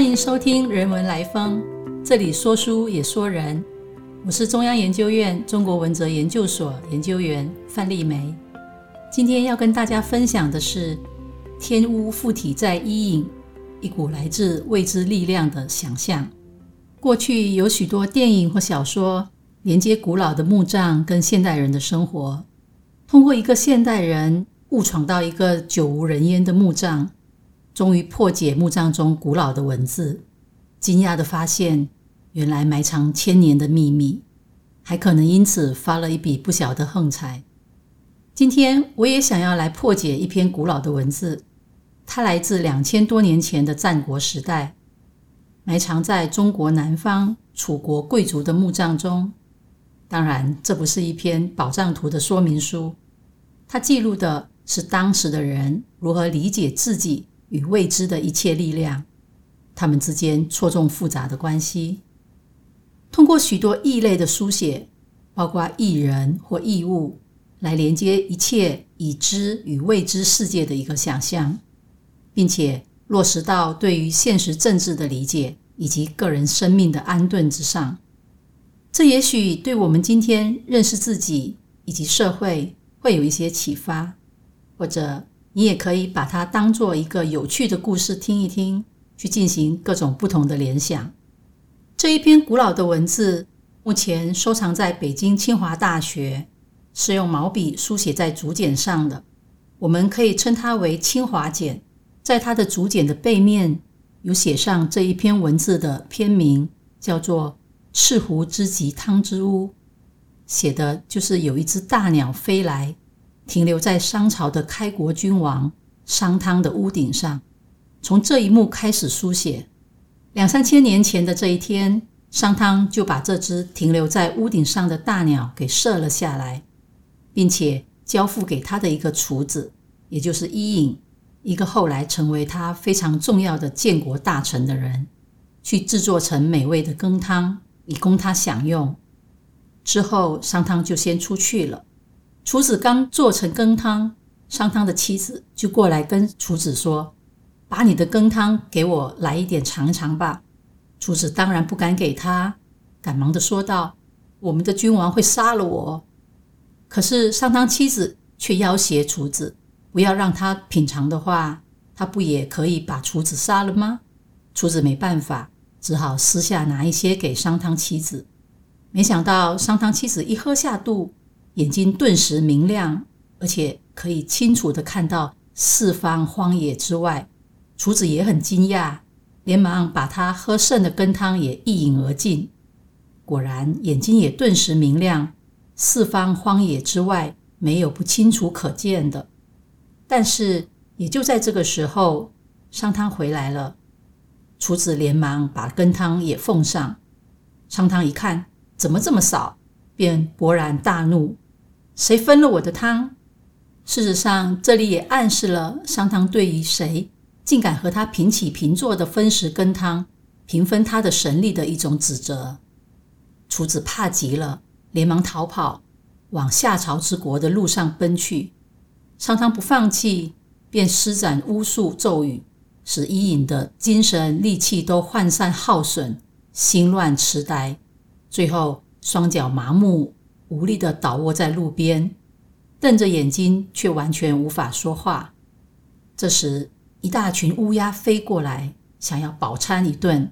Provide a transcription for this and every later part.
欢迎收听《人文来风》，这里说书也说人。我是中央研究院中国文哲研究所研究员范丽梅。今天要跟大家分享的是“天屋附体在伊尹”，一股来自未知力量的想象。过去有许多电影或小说连接古老的墓葬跟现代人的生活，通过一个现代人误闯到一个久无人烟的墓葬，终于破解墓葬中古老的文字，惊讶地发现。原来埋藏千年的秘密，还可能因此发了一笔不小的横财。今天我也想要来破解一篇古老的文字，它来自两千多年前的战国时代，埋藏在中国南方楚国贵族的墓葬中。当然，这不是一篇宝藏图的说明书，它记录的是当时的人如何理解自己与未知的一切力量，他们之间错综复杂的关系。通过许多异类的书写，包括异人或异物，来连接一切已知与未知世界的一个想象，并且落实到对于现实政治的理解以及个人生命的安顿之上。这也许对我们今天认识自己以及社会会有一些启发，或者你也可以把它当做一个有趣的故事听一听，去进行各种不同的联想。这一篇古老的文字目前收藏在北京清华大学，是用毛笔书写在竹简上的。我们可以称它为清华简。在它的竹简的背面有写上这一篇文字的篇名，叫做《赤狐之极汤之屋》，写的就是有一只大鸟飞来，停留在商朝的开国君王商汤的屋顶上。从这一幕开始书写。两三千年前的这一天，商汤就把这只停留在屋顶上的大鸟给射了下来，并且交付给他的一个厨子，也就是伊尹，一个后来成为他非常重要的建国大臣的人，去制作成美味的羹汤，以供他享用。之后，商汤就先出去了。厨子刚做成羹汤，商汤的妻子就过来跟厨子说。把你的羹汤给我来一点尝尝吧。厨子当然不敢给他，赶忙的说道：“我们的君王会杀了我。”可是商汤妻子却要挟厨子，不要让他品尝的话，他不也可以把厨子杀了吗？厨子没办法，只好私下拿一些给商汤妻子。没想到商汤妻子一喝下肚，眼睛顿时明亮，而且可以清楚的看到四方荒野之外。厨子也很惊讶，连忙把他喝剩的羹汤也一饮而尽。果然，眼睛也顿时明亮，四方荒野之外没有不清楚可见的。但是，也就在这个时候，商汤回来了。厨子连忙把羹汤也奉上。商汤一看，怎么这么少，便勃然大怒：“谁分了我的汤？”事实上，这里也暗示了商汤对于谁。竟敢和他平起平坐的分食羹汤，平分他的神力的一种指责。厨子怕极了，连忙逃跑，往夏朝之国的路上奔去。商汤不放弃，便施展巫术咒语，使伊尹的精神力气都涣散耗损，心乱痴呆，最后双脚麻木，无力地倒卧在路边，瞪着眼睛，却完全无法说话。这时，一大群乌鸦飞过来，想要饱餐一顿，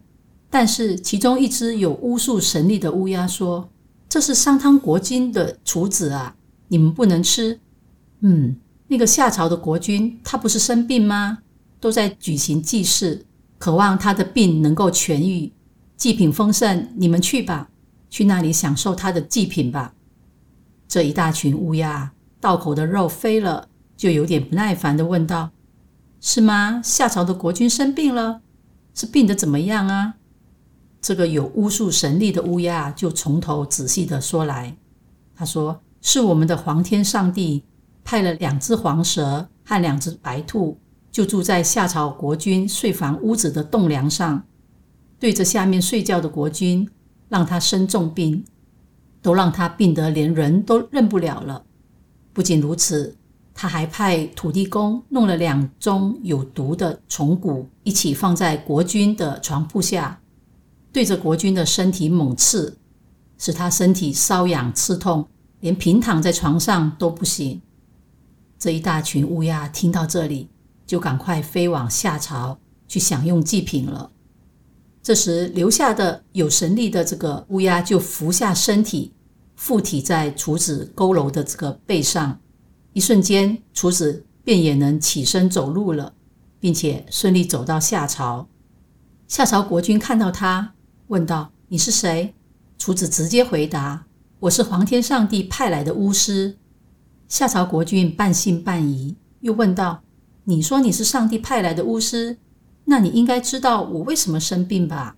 但是其中一只有巫术神力的乌鸦说：“这是商汤国君的厨子啊，你们不能吃。”嗯，那个夏朝的国君，他不是生病吗？都在举行祭祀，渴望他的病能够痊愈，祭品丰盛，你们去吧，去那里享受他的祭品吧。这一大群乌鸦道口的肉飞了，就有点不耐烦的问道。是吗？夏朝的国君生病了，是病得怎么样啊？这个有巫术神力的乌鸦就从头仔细的说来。他说：“是我们的皇天上帝派了两只黄蛇和两只白兔，就住在夏朝国君睡房屋子的栋梁上，对着下面睡觉的国君，让他生重病，都让他病得连人都认不了了。不仅如此。”他还派土地公弄了两宗有毒的虫蛊，一起放在国君的床铺下，对着国君的身体猛刺，使他身体瘙痒刺痛，连平躺在床上都不行。这一大群乌鸦听到这里，就赶快飞往夏朝去享用祭品了。这时留下的有神力的这个乌鸦就伏下身体，附体在厨子佝偻的这个背上，一瞬间，厨子便也能起身走路了，并且顺利走到夏朝。夏朝国君看到他，问道：“你是谁？”厨子直接回答：“我是皇天上帝派来的巫师。”夏朝国君半信半疑，又问道：“你说你是上帝派来的巫师，那你应该知道我为什么生病吧？”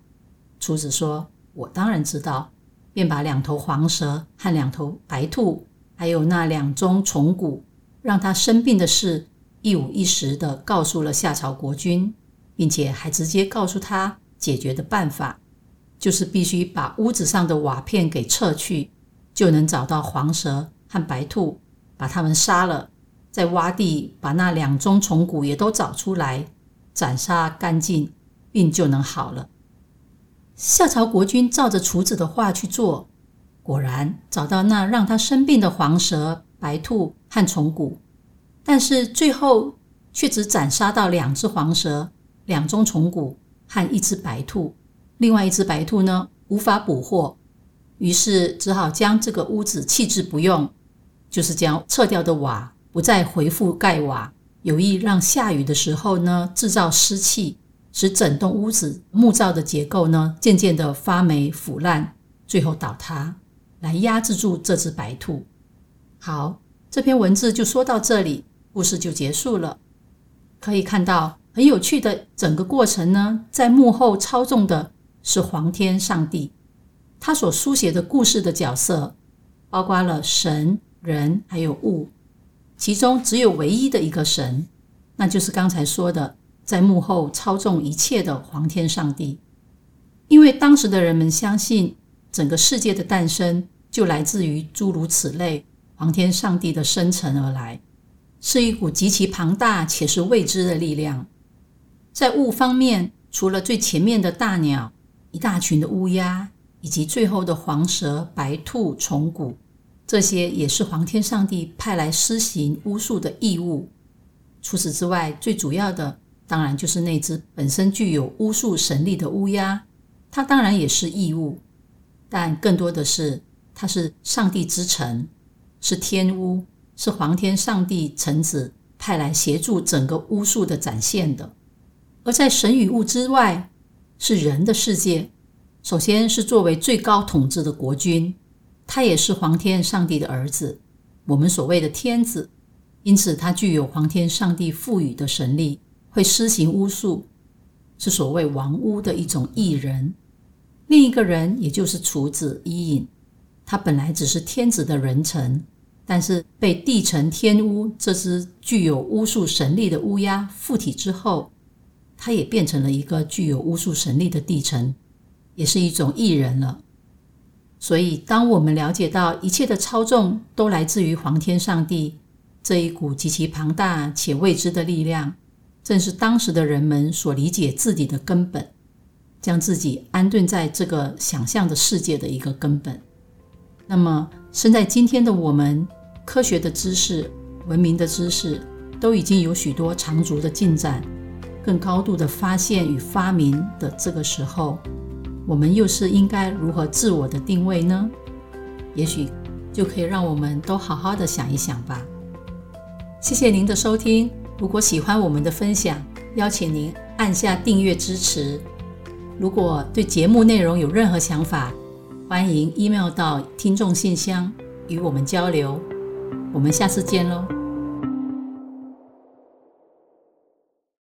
厨子说：“我当然知道。”便把两头黄蛇和两头白兔，还有那两宗虫蛊，让他生病的事一五一十的告诉了夏朝国君，并且还直接告诉他解决的办法，就是必须把屋子上的瓦片给撤去，就能找到黄蛇和白兔。把他们杀了，再挖地，把那两宗虫骨也都找出来，斩杀干净，病就能好了。夏朝国君照着厨子的话去做，果然找到那让他生病的黄蛇、白兔和虫骨，但是最后却只斩杀到两只黄蛇、两宗虫骨和一只白兔，另外一只白兔呢无法捕获，于是只好将这个屋子弃置不用。就是将撤掉的瓦不再回复盖瓦，有意让下雨的时候呢制造湿气，使整栋屋子木造的结构呢渐渐的发霉腐烂，最后倒塌，来压制住这只白兔。好，这篇文字就说到这里，故事就结束了。可以看到很有趣的整个过程呢，在幕后操纵的是皇天上帝，他所书写的故事的角色包括了神。人还有物，其中只有唯一的一个神，那就是刚才说的在幕后操纵一切的皇天上帝。因为当时的人们相信，整个世界的诞生就来自于诸如此类皇天上帝的生成而来，是一股极其庞大且是未知的力量。在物方面，除了最前面的大鸟、一大群的乌鸦，以及最后的黄蛇、白兔、虫谷。这些也是皇天上帝派来施行巫术的义务。除此之外，最主要的当然就是那只本身具有巫术神力的乌鸦，它当然也是义务，但更多的是它是上帝之臣，是天巫，是皇天上帝臣子派来协助整个巫术的展现的。而在神与物之外，是人的世界。首先是作为最高统治的国君。他也是皇天上帝的儿子，我们所谓的天子，因此他具有皇天上帝赋予的神力，会施行巫术，是所谓王巫的一种异人。另一个人，也就是厨子伊尹，他本来只是天子的人臣，但是被地臣天巫这只具有巫术神力的乌鸦附体之后，他也变成了一个具有巫术神力的地臣，也是一种异人了。所以，当我们了解到一切的操纵都来自于皇天上帝这一股极其庞大且未知的力量，正是当时的人们所理解自己的根本，将自己安顿在这个想象的世界的一个根本。那么，生在今天的我们，科学的知识、文明的知识都已经有许多长足的进展，更高度的发现与发明的这个时候。我们又是应该如何自我的定位呢？也许就可以让我们都好好的想一想吧。谢谢您的收听。如果喜欢我们的分享，邀请您按下订阅支持。如果对节目内容有任何想法，欢迎 email 到听众信箱与我们交流。我们下次见喽。